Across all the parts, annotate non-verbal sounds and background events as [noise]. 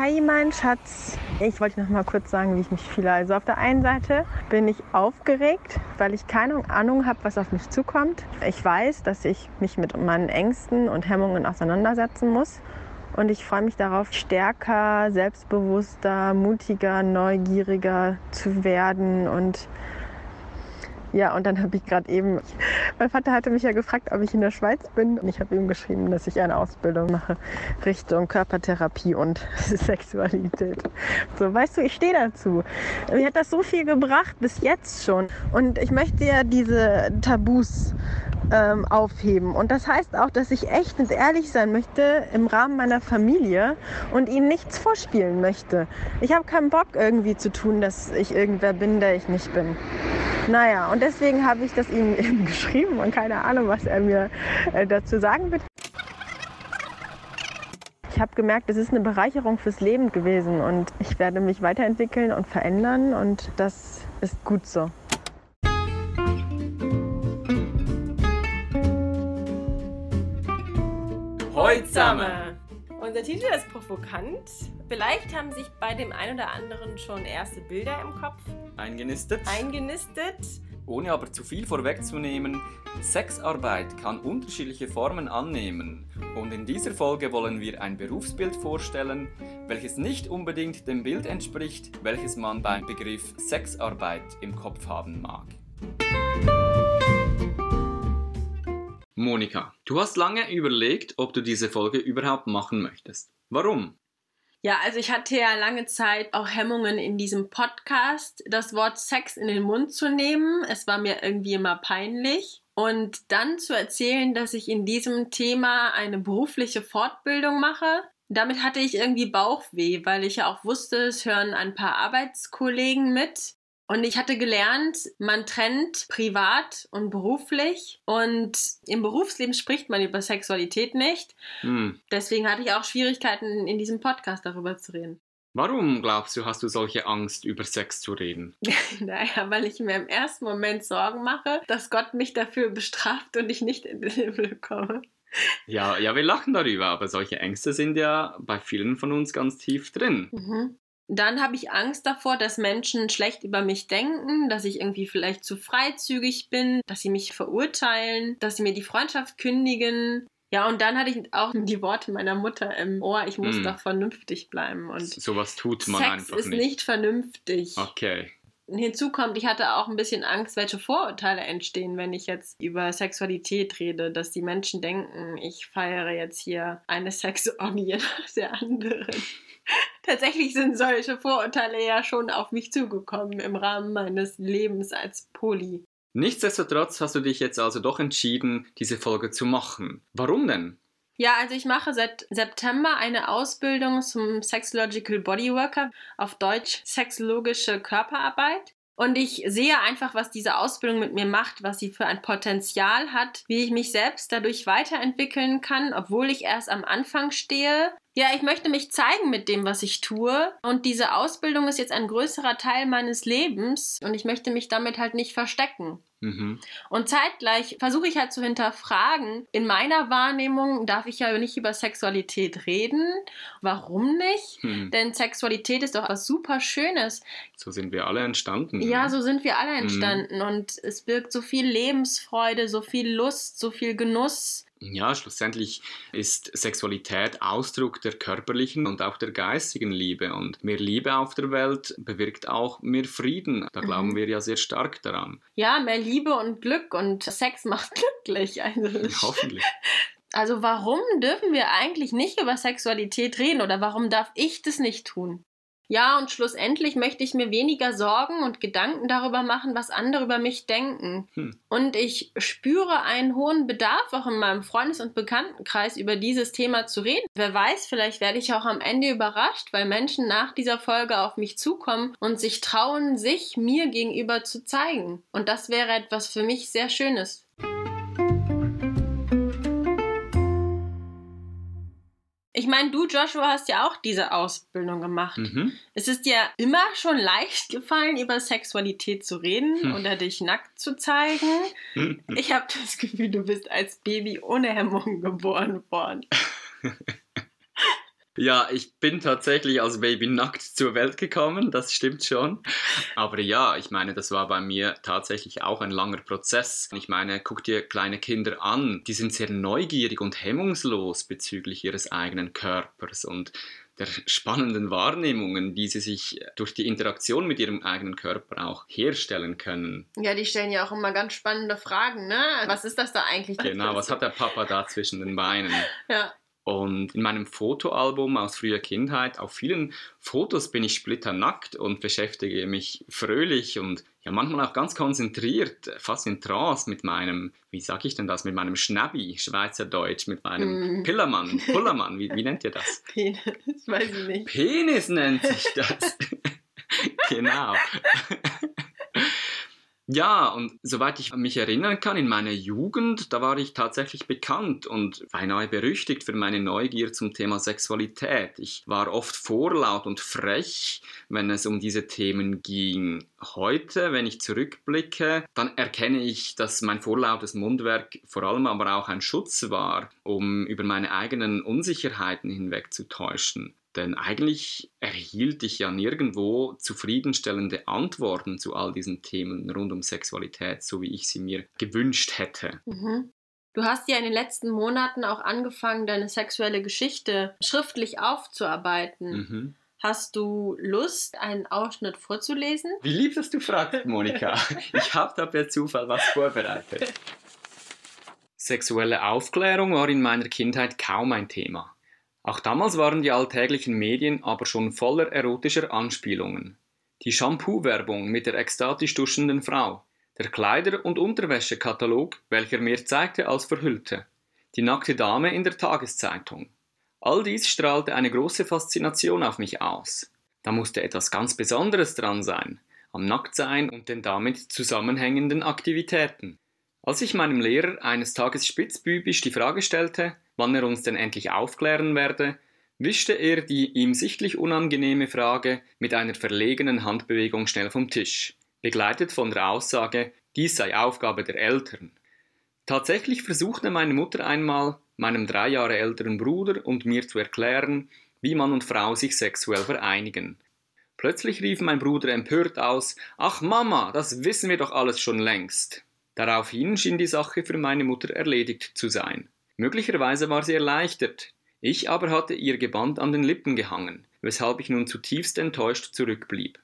Hi, mein Schatz. Ich wollte noch mal kurz sagen, wie ich mich fühle. Also auf der einen Seite bin ich aufgeregt, weil ich keine Ahnung habe, was auf mich zukommt. Ich weiß, dass ich mich mit meinen Ängsten und Hemmungen auseinandersetzen muss. Und ich freue mich darauf, stärker, selbstbewusster, mutiger, neugieriger zu werden und ja, und dann habe ich gerade eben, mein Vater hatte mich ja gefragt, ob ich in der Schweiz bin. Und ich habe ihm geschrieben, dass ich eine Ausbildung mache Richtung Körpertherapie und [laughs] Sexualität. So, weißt du, ich stehe dazu. Mir hat das so viel gebracht, bis jetzt schon. Und ich möchte ja diese Tabus ähm, aufheben. Und das heißt auch, dass ich echt und ehrlich sein möchte im Rahmen meiner Familie und ihnen nichts vorspielen möchte. Ich habe keinen Bock irgendwie zu tun, dass ich irgendwer bin, der ich nicht bin. Naja, und deswegen habe ich das ihm [laughs] eben geschrieben und keine Ahnung, was er mir äh, dazu sagen wird. Ich habe gemerkt, es ist eine Bereicherung fürs Leben gewesen und ich werde mich weiterentwickeln und verändern und das ist gut so. Heute! Unser Titel ist provokant. Vielleicht haben sich bei dem einen oder anderen schon erste Bilder im Kopf Eingenistet. eingenistet. Ohne aber zu viel vorwegzunehmen, Sexarbeit kann unterschiedliche Formen annehmen. Und in dieser Folge wollen wir ein Berufsbild vorstellen, welches nicht unbedingt dem Bild entspricht, welches man beim Begriff Sexarbeit im Kopf haben mag. Monika, du hast lange überlegt, ob du diese Folge überhaupt machen möchtest. Warum? Ja, also ich hatte ja lange Zeit auch Hemmungen in diesem Podcast, das Wort Sex in den Mund zu nehmen. Es war mir irgendwie immer peinlich. Und dann zu erzählen, dass ich in diesem Thema eine berufliche Fortbildung mache, damit hatte ich irgendwie Bauchweh, weil ich ja auch wusste, es hören ein paar Arbeitskollegen mit. Und ich hatte gelernt, man trennt privat und beruflich. Und im Berufsleben spricht man über Sexualität nicht. Hm. Deswegen hatte ich auch Schwierigkeiten, in diesem Podcast darüber zu reden. Warum glaubst du, hast du solche Angst, über Sex zu reden? [laughs] naja, weil ich mir im ersten Moment Sorgen mache, dass Gott mich dafür bestraft und ich nicht in den Himmel komme. Ja, ja, wir lachen darüber, aber solche Ängste sind ja bei vielen von uns ganz tief drin. Mhm. Dann habe ich Angst davor, dass Menschen schlecht über mich denken, dass ich irgendwie vielleicht zu freizügig bin, dass sie mich verurteilen, dass sie mir die Freundschaft kündigen. Ja, und dann hatte ich auch die Worte meiner Mutter im Ohr, ich muss Hm. doch vernünftig bleiben. Und Sowas tut man Sex einfach ist nicht. nicht vernünftig. Okay. Hinzu kommt, ich hatte auch ein bisschen Angst, welche Vorurteile entstehen, wenn ich jetzt über Sexualität rede, dass die Menschen denken, ich feiere jetzt hier eine Sexorgie [laughs] nach der anderen. [laughs] Tatsächlich sind solche Vorurteile ja schon auf mich zugekommen im Rahmen meines Lebens als Poly. Nichtsdestotrotz hast du dich jetzt also doch entschieden, diese Folge zu machen. Warum denn? Ja, also ich mache seit September eine Ausbildung zum Sexological Bodyworker, auf Deutsch sexologische Körperarbeit. Und ich sehe einfach, was diese Ausbildung mit mir macht, was sie für ein Potenzial hat, wie ich mich selbst dadurch weiterentwickeln kann, obwohl ich erst am Anfang stehe. Ja, ich möchte mich zeigen mit dem, was ich tue. Und diese Ausbildung ist jetzt ein größerer Teil meines Lebens und ich möchte mich damit halt nicht verstecken. Mhm. Und zeitgleich versuche ich halt zu hinterfragen, in meiner Wahrnehmung darf ich ja nicht über Sexualität reden. Warum nicht? Hm. Denn Sexualität ist doch was super Schönes. So sind wir alle entstanden. Ja, so sind wir alle Mhm. entstanden und es birgt so viel Lebensfreude, so viel Lust, so viel Genuss. Ja, schlussendlich ist Sexualität Ausdruck der körperlichen und auch der geistigen Liebe. Und mehr Liebe auf der Welt bewirkt auch mehr Frieden. Da glauben Mhm. wir ja sehr stark daran. Ja, mehr Liebe und Glück und Sex macht [laughs] glücklich. Also, Hoffentlich. also warum dürfen wir eigentlich nicht über Sexualität reden oder warum darf ich das nicht tun? Ja, und schlussendlich möchte ich mir weniger Sorgen und Gedanken darüber machen, was andere über mich denken. Hm. Und ich spüre einen hohen Bedarf auch in meinem Freundes- und Bekanntenkreis über dieses Thema zu reden. Wer weiß, vielleicht werde ich auch am Ende überrascht, weil Menschen nach dieser Folge auf mich zukommen und sich trauen, sich mir gegenüber zu zeigen. Und das wäre etwas für mich sehr Schönes. Ich meine, du, Joshua, hast ja auch diese Ausbildung gemacht. Mhm. Es ist dir immer schon leicht gefallen, über Sexualität zu reden Hm. oder dich nackt zu zeigen. Ich habe das Gefühl, du bist als Baby ohne Hemmungen geboren worden. [laughs] Ja, ich bin tatsächlich als Baby nackt zur Welt gekommen, das stimmt schon. Aber ja, ich meine, das war bei mir tatsächlich auch ein langer Prozess. Ich meine, guck dir kleine Kinder an, die sind sehr neugierig und hemmungslos bezüglich ihres eigenen Körpers und der spannenden Wahrnehmungen, die sie sich durch die Interaktion mit ihrem eigenen Körper auch herstellen können. Ja, die stellen ja auch immer ganz spannende Fragen, ne? Was ist das da eigentlich? Genau, was hat der Papa da zwischen den Beinen? Ja. Und in meinem Fotoalbum aus früher Kindheit, auf vielen Fotos bin ich splitternackt und beschäftige mich fröhlich und ja manchmal auch ganz konzentriert, fast in Trance mit meinem, wie sag ich denn das, mit meinem Schnabbi, Schweizerdeutsch, mit meinem mm. Pillermann, [laughs] Pullermann, wie, wie nennt ihr das? Penis, weiß ich nicht. Penis nennt sich das. [laughs] genau. [laughs] Ja, und soweit ich mich erinnern kann, in meiner Jugend, da war ich tatsächlich bekannt und beinahe berüchtigt für meine Neugier zum Thema Sexualität. Ich war oft vorlaut und frech, wenn es um diese Themen ging. Heute, wenn ich zurückblicke, dann erkenne ich, dass mein vorlautes Mundwerk vor allem aber auch ein Schutz war, um über meine eigenen Unsicherheiten hinwegzutäuschen. Denn eigentlich erhielt ich ja nirgendwo zufriedenstellende Antworten zu all diesen Themen rund um Sexualität, so wie ich sie mir gewünscht hätte. Mhm. Du hast ja in den letzten Monaten auch angefangen, deine sexuelle Geschichte schriftlich aufzuarbeiten. Mhm. Hast du Lust, einen Ausschnitt vorzulesen? Wie lieb, dass du fragst, Monika. [laughs] ich habe da per Zufall was vorbereitet. Sexuelle Aufklärung war in meiner Kindheit kaum ein Thema. Auch damals waren die alltäglichen Medien aber schon voller erotischer Anspielungen. Die Shampoo-Werbung mit der ekstatisch duschenden Frau, der Kleider- und Unterwäschekatalog, welcher mehr zeigte als verhüllte, die nackte Dame in der Tageszeitung. All dies strahlte eine große Faszination auf mich aus. Da musste etwas ganz Besonderes dran sein, am Nacktsein und den damit zusammenhängenden Aktivitäten. Als ich meinem Lehrer eines Tages spitzbübisch die Frage stellte, wann er uns denn endlich aufklären werde, wischte er die ihm sichtlich unangenehme Frage mit einer verlegenen Handbewegung schnell vom Tisch, begleitet von der Aussage, dies sei Aufgabe der Eltern. Tatsächlich versuchte meine Mutter einmal, meinem drei Jahre älteren Bruder und mir zu erklären, wie Mann und Frau sich sexuell vereinigen. Plötzlich rief mein Bruder empört aus Ach Mama, das wissen wir doch alles schon längst. Daraufhin schien die Sache für meine Mutter erledigt zu sein. Möglicherweise war sie erleichtert, ich aber hatte ihr Geband an den Lippen gehangen, weshalb ich nun zutiefst enttäuscht zurückblieb.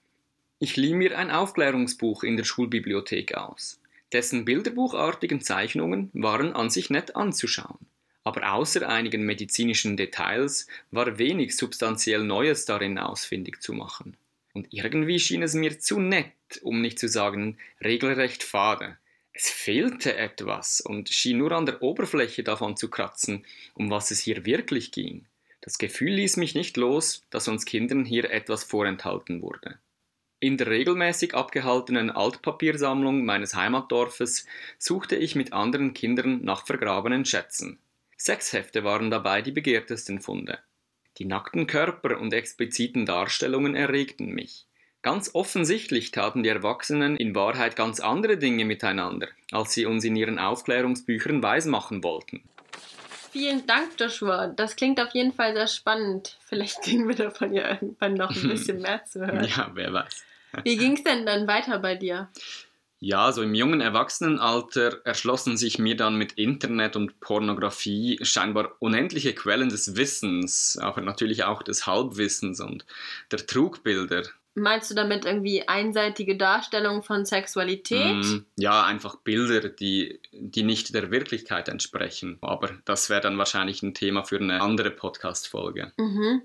Ich lieh mir ein Aufklärungsbuch in der Schulbibliothek aus. Dessen bilderbuchartigen Zeichnungen waren an sich nett anzuschauen, aber außer einigen medizinischen Details war wenig substanziell Neues darin ausfindig zu machen. Und irgendwie schien es mir zu nett, um nicht zu sagen regelrecht fade, es fehlte etwas und schien nur an der Oberfläche davon zu kratzen, um was es hier wirklich ging. Das Gefühl ließ mich nicht los, dass uns Kindern hier etwas vorenthalten wurde. In der regelmäßig abgehaltenen Altpapiersammlung meines Heimatdorfes suchte ich mit anderen Kindern nach vergrabenen Schätzen. Sechs Hefte waren dabei die begehrtesten Funde. Die nackten Körper und expliziten Darstellungen erregten mich. Ganz offensichtlich taten die Erwachsenen in Wahrheit ganz andere Dinge miteinander, als sie uns in ihren Aufklärungsbüchern weismachen wollten. Vielen Dank, Joshua. Das klingt auf jeden Fall sehr spannend. Vielleicht kriegen wir davon ja irgendwann noch ein bisschen [laughs] mehr zu hören. Ja, wer weiß. Wie ging es denn dann weiter bei dir? Ja, so im jungen Erwachsenenalter erschlossen sich mir dann mit Internet und Pornografie scheinbar unendliche Quellen des Wissens, aber natürlich auch des Halbwissens und der Trugbilder, Meinst du damit irgendwie einseitige Darstellung von Sexualität? Mm, ja, einfach Bilder, die, die nicht der Wirklichkeit entsprechen. Aber das wäre dann wahrscheinlich ein Thema für eine andere Podcast-Folge. Mhm.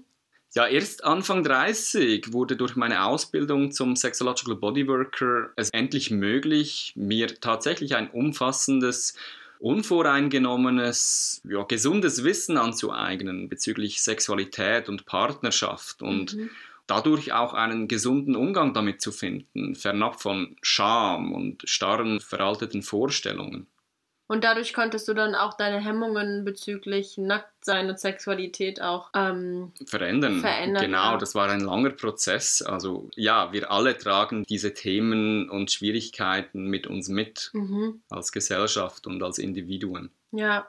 Ja, erst Anfang 30 wurde durch meine Ausbildung zum Sexological Bodyworker es endlich möglich, mir tatsächlich ein umfassendes unvoreingenommenes, ja, gesundes Wissen anzueignen bezüglich Sexualität und Partnerschaft und mhm dadurch auch einen gesunden Umgang damit zu finden, fernab von Scham und starren, veralteten Vorstellungen. Und dadurch konntest du dann auch deine Hemmungen bezüglich Nacktsein und Sexualität auch ähm, verändern. verändern. Genau, das war ein langer Prozess. Also ja, wir alle tragen diese Themen und Schwierigkeiten mit uns mit mhm. als Gesellschaft und als Individuen. Ja.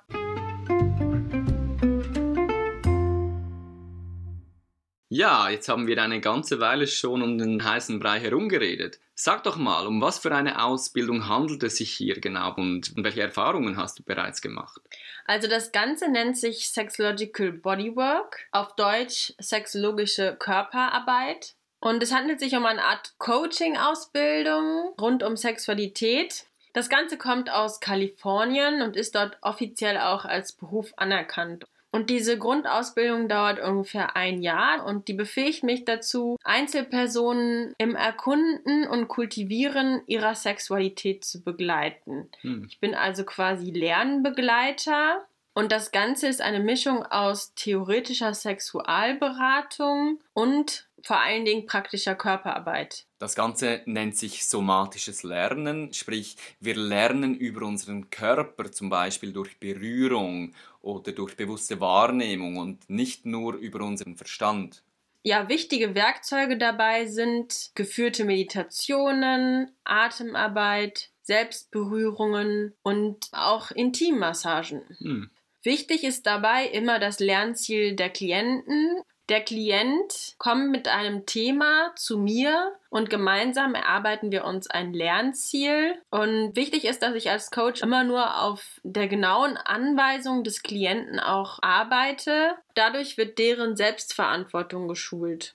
Ja, jetzt haben wir eine ganze Weile schon um den heißen Brei herumgeredet. Sag doch mal, um was für eine Ausbildung handelt es sich hier genau und welche Erfahrungen hast du bereits gemacht? Also das Ganze nennt sich Sexological Bodywork, auf Deutsch sexologische Körperarbeit. Und es handelt sich um eine Art Coaching-Ausbildung rund um Sexualität. Das Ganze kommt aus Kalifornien und ist dort offiziell auch als Beruf anerkannt. Und diese Grundausbildung dauert ungefähr ein Jahr und die befähigt mich dazu, Einzelpersonen im Erkunden und Kultivieren ihrer Sexualität zu begleiten. Hm. Ich bin also quasi Lernbegleiter und das Ganze ist eine Mischung aus theoretischer Sexualberatung und vor allen Dingen praktischer Körperarbeit. Das Ganze nennt sich somatisches Lernen, sprich wir lernen über unseren Körper zum Beispiel durch Berührung oder durch bewusste Wahrnehmung und nicht nur über unseren Verstand. Ja, wichtige Werkzeuge dabei sind geführte Meditationen, Atemarbeit, Selbstberührungen und auch Intimmassagen. Hm. Wichtig ist dabei immer das Lernziel der Klienten der Klient kommt mit einem Thema zu mir und gemeinsam erarbeiten wir uns ein Lernziel. Und wichtig ist, dass ich als Coach immer nur auf der genauen Anweisung des Klienten auch arbeite. Dadurch wird deren Selbstverantwortung geschult.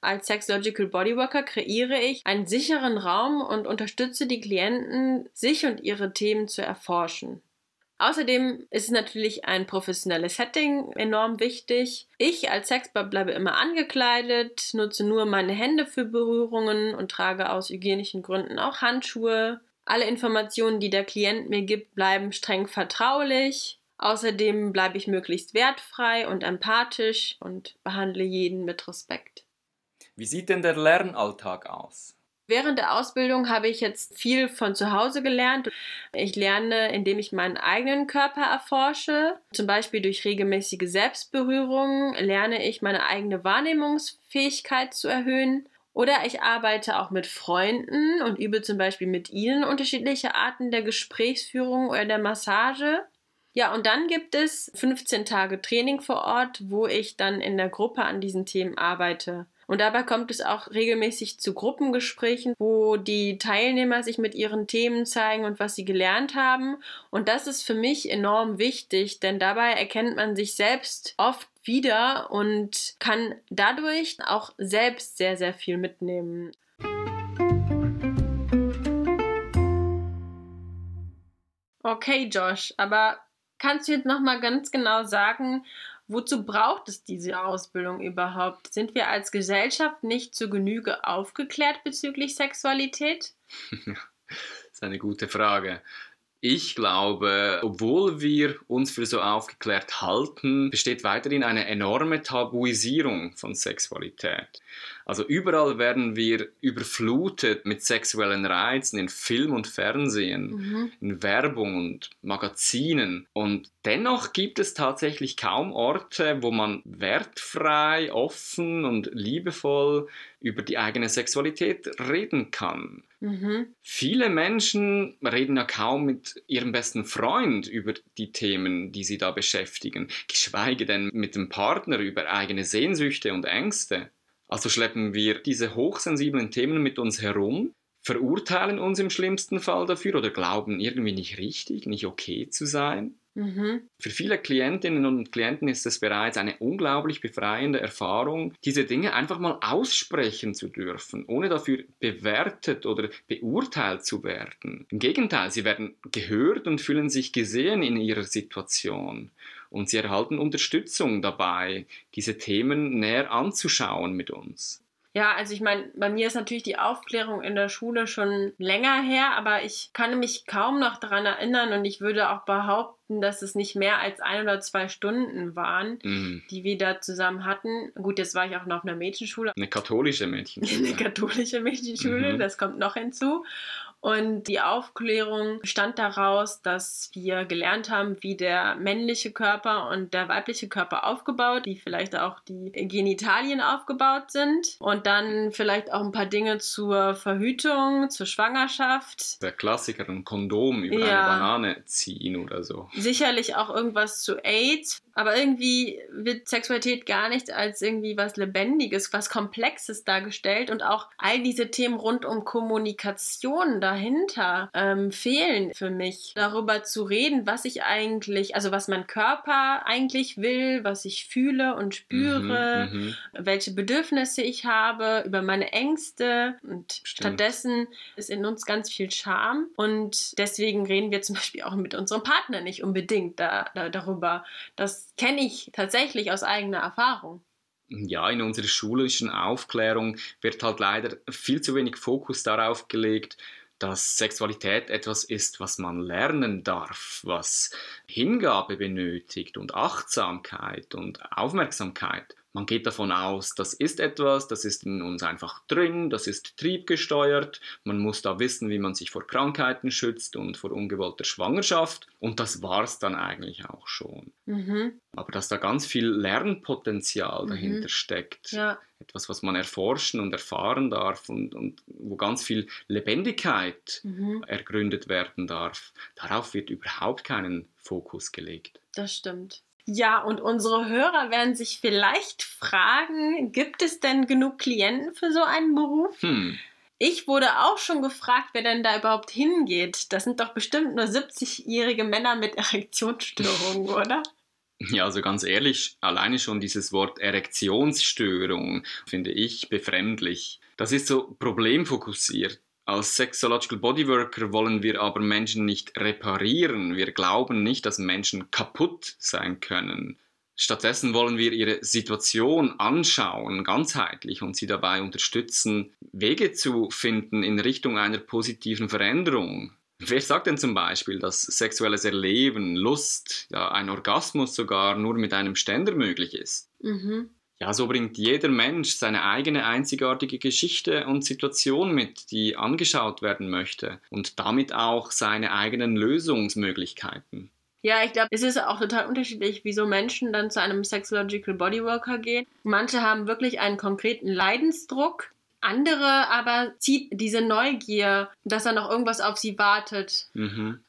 Als Sexological Bodyworker kreiere ich einen sicheren Raum und unterstütze die Klienten, sich und ihre Themen zu erforschen. Außerdem ist natürlich ein professionelles Setting enorm wichtig. Ich als Sexbot bleibe immer angekleidet, nutze nur meine Hände für Berührungen und trage aus hygienischen Gründen auch Handschuhe. Alle Informationen, die der Klient mir gibt, bleiben streng vertraulich. Außerdem bleibe ich möglichst wertfrei und empathisch und behandle jeden mit Respekt. Wie sieht denn der Lernalltag aus? Während der Ausbildung habe ich jetzt viel von zu Hause gelernt. Ich lerne, indem ich meinen eigenen Körper erforsche. Zum Beispiel durch regelmäßige Selbstberührungen lerne ich meine eigene Wahrnehmungsfähigkeit zu erhöhen. Oder ich arbeite auch mit Freunden und übe zum Beispiel mit ihnen unterschiedliche Arten der Gesprächsführung oder der Massage. Ja, und dann gibt es 15 Tage Training vor Ort, wo ich dann in der Gruppe an diesen Themen arbeite. Und dabei kommt es auch regelmäßig zu Gruppengesprächen, wo die Teilnehmer sich mit ihren Themen zeigen und was sie gelernt haben. Und das ist für mich enorm wichtig, denn dabei erkennt man sich selbst oft wieder und kann dadurch auch selbst sehr, sehr viel mitnehmen. Okay, Josh, aber kannst du jetzt noch mal ganz genau sagen, Wozu braucht es diese Ausbildung überhaupt? Sind wir als Gesellschaft nicht zu Genüge aufgeklärt bezüglich Sexualität? [laughs] das ist eine gute Frage. Ich glaube, obwohl wir uns für so aufgeklärt halten, besteht weiterhin eine enorme Tabuisierung von Sexualität. Also überall werden wir überflutet mit sexuellen Reizen in Film und Fernsehen, mhm. in Werbung und Magazinen. Und dennoch gibt es tatsächlich kaum Orte, wo man wertfrei, offen und liebevoll über die eigene Sexualität reden kann. Mhm. Viele Menschen reden ja kaum mit ihrem besten Freund über die Themen, die sie da beschäftigen, geschweige denn mit dem Partner über eigene Sehnsüchte und Ängste. Also schleppen wir diese hochsensiblen Themen mit uns herum, verurteilen uns im schlimmsten Fall dafür oder glauben irgendwie nicht richtig, nicht okay zu sein. Mhm. Für viele Klientinnen und Klienten ist es bereits eine unglaublich befreiende Erfahrung, diese Dinge einfach mal aussprechen zu dürfen, ohne dafür bewertet oder beurteilt zu werden. Im Gegenteil, sie werden gehört und fühlen sich gesehen in ihrer Situation und sie erhalten Unterstützung dabei, diese Themen näher anzuschauen mit uns. Ja, also ich meine, bei mir ist natürlich die Aufklärung in der Schule schon länger her, aber ich kann mich kaum noch daran erinnern und ich würde auch behaupten, dass es nicht mehr als ein oder zwei Stunden waren, mhm. die wir da zusammen hatten. Gut, jetzt war ich auch noch auf einer Mädchenschule. Eine katholische Mädchenschule. [laughs] Eine katholische Mädchenschule, mhm. das kommt noch hinzu. Und die Aufklärung bestand daraus, dass wir gelernt haben, wie der männliche Körper und der weibliche Körper aufgebaut, wie vielleicht auch die Genitalien aufgebaut sind. Und dann vielleicht auch ein paar Dinge zur Verhütung, zur Schwangerschaft. Der Klassiker, ein Kondom über ja. eine Banane ziehen oder so. Sicherlich auch irgendwas zu AIDS. Aber irgendwie wird Sexualität gar nicht als irgendwie was Lebendiges, was Komplexes dargestellt und auch all diese Themen rund um Kommunikation dahinter ähm, fehlen für mich. Darüber zu reden, was ich eigentlich, also was mein Körper eigentlich will, was ich fühle und spüre, mhm, mhm. welche Bedürfnisse ich habe, über meine Ängste und Stimmt. stattdessen ist in uns ganz viel Scham und deswegen reden wir zum Beispiel auch mit unserem Partner nicht unbedingt da, da, darüber. Das kenne ich tatsächlich aus eigener Erfahrung. Ja, in unserer schulischen Aufklärung wird halt leider viel zu wenig Fokus darauf gelegt, dass Sexualität etwas ist, was man lernen darf, was Hingabe benötigt und Achtsamkeit und Aufmerksamkeit. Man geht davon aus, das ist etwas, das ist in uns einfach drin, das ist triebgesteuert. Man muss da wissen, wie man sich vor Krankheiten schützt und vor ungewollter Schwangerschaft. Und das war es dann eigentlich auch schon. Mhm. Aber dass da ganz viel Lernpotenzial mhm. dahinter steckt. Ja. Etwas, was man erforschen und erfahren darf und, und wo ganz viel Lebendigkeit mhm. ergründet werden darf. Darauf wird überhaupt keinen Fokus gelegt. Das stimmt. Ja, und unsere Hörer werden sich vielleicht fragen, gibt es denn genug Klienten für so einen Beruf? Hm. Ich wurde auch schon gefragt, wer denn da überhaupt hingeht. Das sind doch bestimmt nur 70-jährige Männer mit Erektionsstörungen, [laughs] oder? Ja, also ganz ehrlich, alleine schon dieses Wort Erektionsstörung finde ich befremdlich. Das ist so problemfokussiert. Als Sexological Bodyworker wollen wir aber Menschen nicht reparieren. Wir glauben nicht, dass Menschen kaputt sein können. Stattdessen wollen wir ihre Situation anschauen, ganzheitlich, und sie dabei unterstützen, Wege zu finden in Richtung einer positiven Veränderung. Wer sagt denn zum Beispiel, dass sexuelles Erleben, Lust, ja, ein Orgasmus sogar nur mit einem Ständer möglich ist? Mhm. Ja, so bringt jeder Mensch seine eigene einzigartige Geschichte und Situation mit, die angeschaut werden möchte und damit auch seine eigenen Lösungsmöglichkeiten. Ja, ich glaube, es ist auch total unterschiedlich, wieso Menschen dann zu einem Sexological Bodyworker gehen. Manche haben wirklich einen konkreten Leidensdruck, andere aber zieht diese Neugier, dass da noch irgendwas auf sie wartet. Mhm.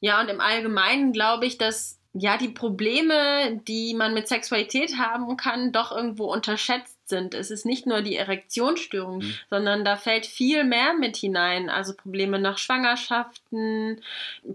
Ja, und im Allgemeinen glaube ich, dass ja, die Probleme, die man mit Sexualität haben kann, doch irgendwo unterschätzt sind. Es ist nicht nur die Erektionsstörung, mhm. sondern da fällt viel mehr mit hinein. Also Probleme nach Schwangerschaften,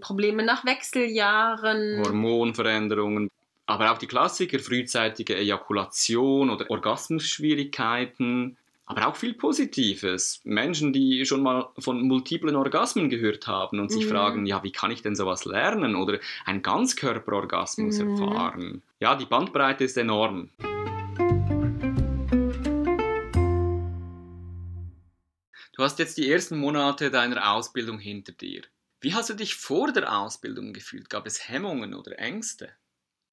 Probleme nach Wechseljahren, Hormonveränderungen. Aber auch die Klassiker, frühzeitige Ejakulation oder Orgasmusschwierigkeiten, aber auch viel Positives. Menschen, die schon mal von multiplen Orgasmen gehört haben und sich mhm. fragen, ja, wie kann ich denn sowas lernen oder einen Ganzkörperorgasmus mhm. erfahren. Ja, die Bandbreite ist enorm. Du hast jetzt die ersten Monate deiner Ausbildung hinter dir. Wie hast du dich vor der Ausbildung gefühlt? Gab es Hemmungen oder Ängste?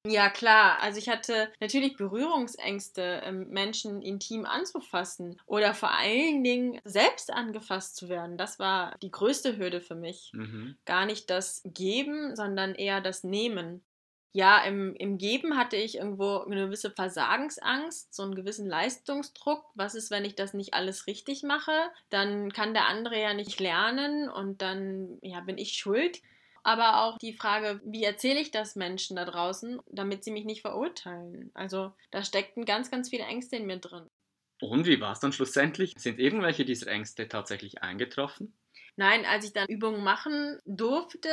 Ja, klar. Also ich hatte natürlich Berührungsängste, ähm, Menschen intim anzufassen oder vor allen Dingen selbst angefasst zu werden. Das war die größte Hürde für mich. Mhm. Gar nicht das Geben, sondern eher das Nehmen. Ja, im, im Geben hatte ich irgendwo eine gewisse Versagensangst, so einen gewissen Leistungsdruck. Was ist, wenn ich das nicht alles richtig mache? Dann kann der andere ja nicht lernen und dann ja, bin ich schuld aber auch die Frage, wie erzähle ich das Menschen da draußen, damit sie mich nicht verurteilen. Also da steckten ganz, ganz viele Ängste in mir drin. Und wie war es dann schlussendlich? Sind irgendwelche dieser Ängste tatsächlich eingetroffen? Nein, als ich dann Übungen machen durfte,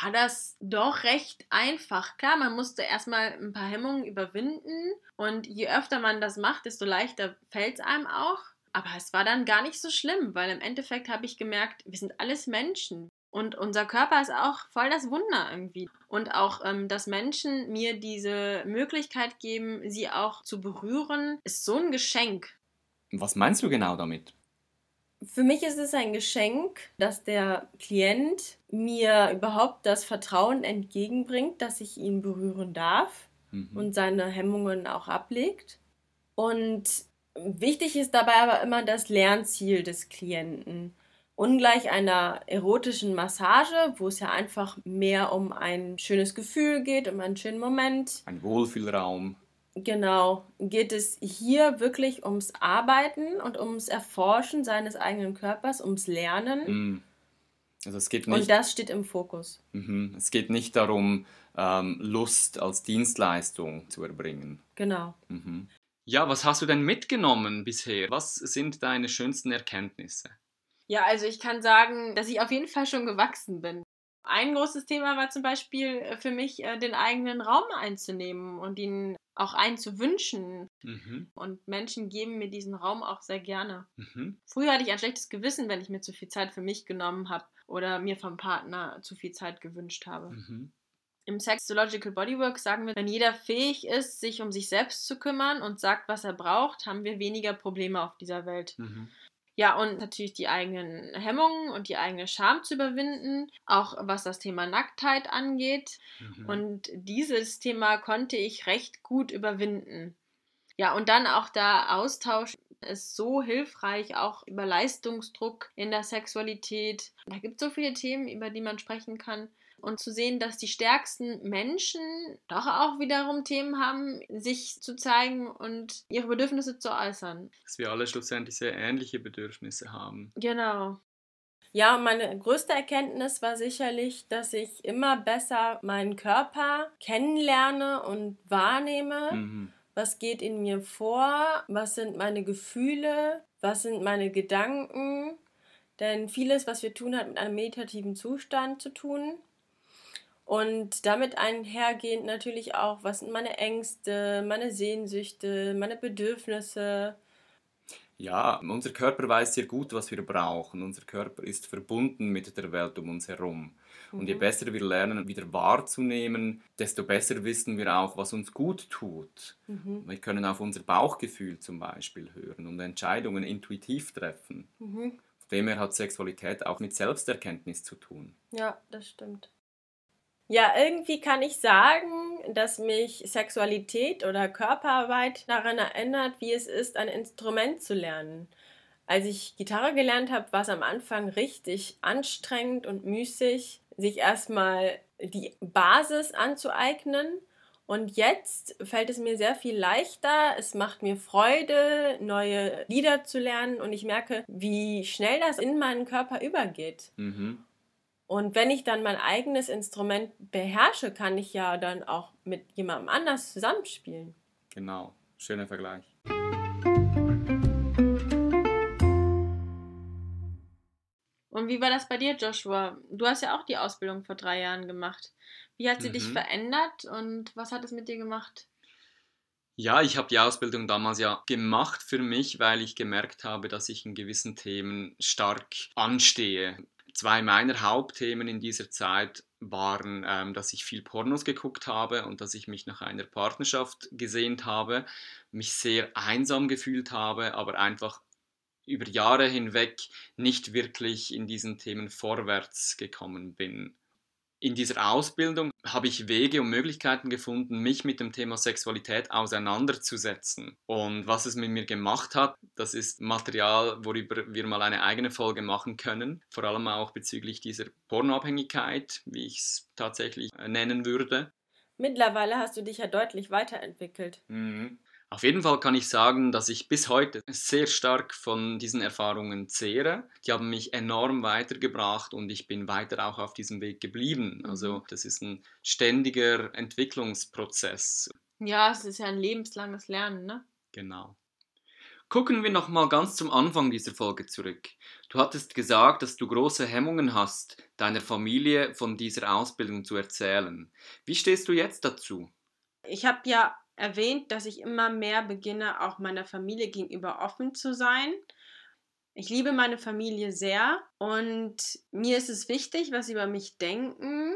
war das doch recht einfach. Klar, man musste erstmal ein paar Hemmungen überwinden und je öfter man das macht, desto leichter fällt es einem auch. Aber es war dann gar nicht so schlimm, weil im Endeffekt habe ich gemerkt, wir sind alles Menschen. Und unser Körper ist auch voll das Wunder irgendwie. Und auch, ähm, dass Menschen mir diese Möglichkeit geben, sie auch zu berühren, ist so ein Geschenk. Was meinst du genau damit? Für mich ist es ein Geschenk, dass der Klient mir überhaupt das Vertrauen entgegenbringt, dass ich ihn berühren darf mhm. und seine Hemmungen auch ablegt. Und wichtig ist dabei aber immer das Lernziel des Klienten ungleich einer erotischen Massage, wo es ja einfach mehr um ein schönes Gefühl geht, um einen schönen Moment. Ein Wohlfühlraum. Genau, geht es hier wirklich ums Arbeiten und ums Erforschen seines eigenen Körpers, ums Lernen. Mm. Also es geht nicht, und das steht im Fokus. Mhm. Es geht nicht darum, ähm, Lust als Dienstleistung zu erbringen. Genau. Mhm. Ja, was hast du denn mitgenommen bisher? Was sind deine schönsten Erkenntnisse? Ja, also ich kann sagen, dass ich auf jeden Fall schon gewachsen bin. Ein großes Thema war zum Beispiel äh, für mich, äh, den eigenen Raum einzunehmen und ihn auch einzuwünschen. Mhm. Und Menschen geben mir diesen Raum auch sehr gerne. Mhm. Früher hatte ich ein schlechtes Gewissen, wenn ich mir zu viel Zeit für mich genommen habe oder mir vom Partner zu viel Zeit gewünscht habe. Mhm. Im Sexological Bodywork sagen wir, wenn jeder fähig ist, sich um sich selbst zu kümmern und sagt, was er braucht, haben wir weniger Probleme auf dieser Welt. Mhm. Ja, und natürlich die eigenen Hemmungen und die eigene Scham zu überwinden, auch was das Thema Nacktheit angeht. Mhm. Und dieses Thema konnte ich recht gut überwinden. Ja, und dann auch der Austausch ist so hilfreich, auch über Leistungsdruck in der Sexualität. Da gibt es so viele Themen, über die man sprechen kann und zu sehen, dass die stärksten Menschen doch auch wiederum Themen haben, sich zu zeigen und ihre Bedürfnisse zu äußern. Dass wir alle schlussendlich sehr ähnliche Bedürfnisse haben. Genau. Ja, meine größte Erkenntnis war sicherlich, dass ich immer besser meinen Körper kennenlerne und wahrnehme. Mhm. Was geht in mir vor? Was sind meine Gefühle? Was sind meine Gedanken? Denn vieles, was wir tun, hat mit einem meditativen Zustand zu tun. Und damit einhergehend natürlich auch, was sind meine Ängste, meine Sehnsüchte, meine Bedürfnisse. Ja, unser Körper weiß sehr gut, was wir brauchen. Unser Körper ist verbunden mit der Welt um uns herum. Und je mhm. besser wir lernen, wieder wahrzunehmen, desto besser wissen wir auch, was uns gut tut. Mhm. Wir können auf unser Bauchgefühl zum Beispiel hören und Entscheidungen intuitiv treffen. Mhm. Von dem her hat Sexualität auch mit Selbsterkenntnis zu tun. Ja, das stimmt. Ja, irgendwie kann ich sagen, dass mich Sexualität oder Körperarbeit daran erinnert, wie es ist, ein Instrument zu lernen. Als ich Gitarre gelernt habe, war es am Anfang richtig anstrengend und müßig, sich erstmal die Basis anzueignen. Und jetzt fällt es mir sehr viel leichter. Es macht mir Freude, neue Lieder zu lernen und ich merke, wie schnell das in meinen Körper übergeht. Mhm. Und wenn ich dann mein eigenes Instrument beherrsche, kann ich ja dann auch mit jemandem anders zusammenspielen. Genau, schöner Vergleich. Und wie war das bei dir, Joshua? Du hast ja auch die Ausbildung vor drei Jahren gemacht. Wie hat sie mhm. dich verändert und was hat es mit dir gemacht? Ja, ich habe die Ausbildung damals ja gemacht für mich, weil ich gemerkt habe, dass ich in gewissen Themen stark anstehe zwei meiner Hauptthemen in dieser Zeit waren, ähm, dass ich viel Pornos geguckt habe und dass ich mich nach einer Partnerschaft gesehnt habe, mich sehr einsam gefühlt habe, aber einfach über Jahre hinweg nicht wirklich in diesen Themen vorwärts gekommen bin. In dieser Ausbildung habe ich Wege und Möglichkeiten gefunden, mich mit dem Thema Sexualität auseinanderzusetzen. Und was es mit mir gemacht hat, das ist Material, worüber wir mal eine eigene Folge machen können. Vor allem auch bezüglich dieser Pornoabhängigkeit, wie ich es tatsächlich nennen würde. Mittlerweile hast du dich ja deutlich weiterentwickelt. Mhm. Auf jeden Fall kann ich sagen, dass ich bis heute sehr stark von diesen Erfahrungen zehre. Die haben mich enorm weitergebracht und ich bin weiter auch auf diesem Weg geblieben. Mhm. Also das ist ein ständiger Entwicklungsprozess. Ja, es ist ja ein lebenslanges Lernen, ne? Genau. Gucken wir noch mal ganz zum Anfang dieser Folge zurück. Du hattest gesagt, dass du große Hemmungen hast, deiner Familie von dieser Ausbildung zu erzählen. Wie stehst du jetzt dazu? Ich habe ja erwähnt, dass ich immer mehr beginne, auch meiner Familie gegenüber offen zu sein. Ich liebe meine Familie sehr und mir ist es wichtig, was sie über mich denken.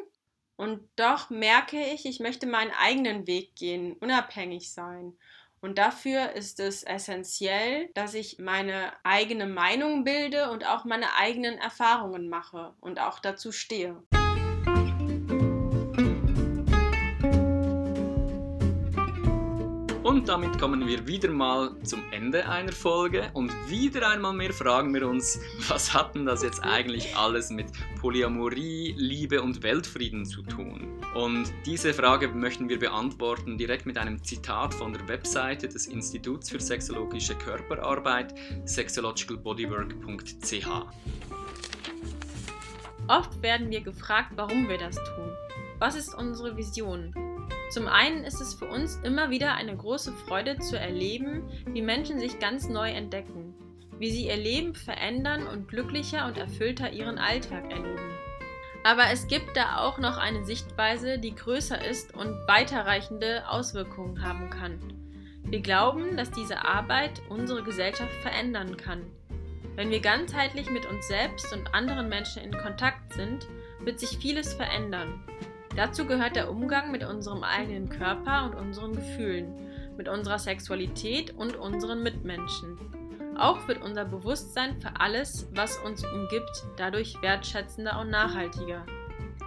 Und doch merke ich, ich möchte meinen eigenen Weg gehen, unabhängig sein. Und dafür ist es essentiell, dass ich meine eigene Meinung bilde und auch meine eigenen Erfahrungen mache und auch dazu stehe. Und damit kommen wir wieder mal zum Ende einer Folge und wieder einmal mehr fragen wir uns, [laughs] was hat denn das jetzt eigentlich alles mit Polyamorie, Liebe und Weltfrieden zu tun? Und diese Frage möchten wir beantworten direkt mit einem Zitat von der Webseite des Instituts für sexologische Körperarbeit sexologicalbodywork.ch. Oft werden wir gefragt, warum wir das tun. Was ist unsere Vision? Zum einen ist es für uns immer wieder eine große Freude zu erleben, wie Menschen sich ganz neu entdecken, wie sie ihr Leben verändern und glücklicher und erfüllter ihren Alltag erleben. Aber es gibt da auch noch eine Sichtweise, die größer ist und weiterreichende Auswirkungen haben kann. Wir glauben, dass diese Arbeit unsere Gesellschaft verändern kann. Wenn wir ganzheitlich mit uns selbst und anderen Menschen in Kontakt sind, wird sich vieles verändern. Dazu gehört der Umgang mit unserem eigenen Körper und unseren Gefühlen, mit unserer Sexualität und unseren Mitmenschen. Auch wird unser Bewusstsein für alles, was uns umgibt, dadurch wertschätzender und nachhaltiger.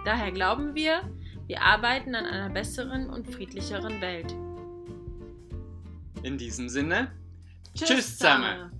Daher glauben wir, wir arbeiten an einer besseren und friedlicheren Welt. In diesem Sinne, Tschüss zusammen!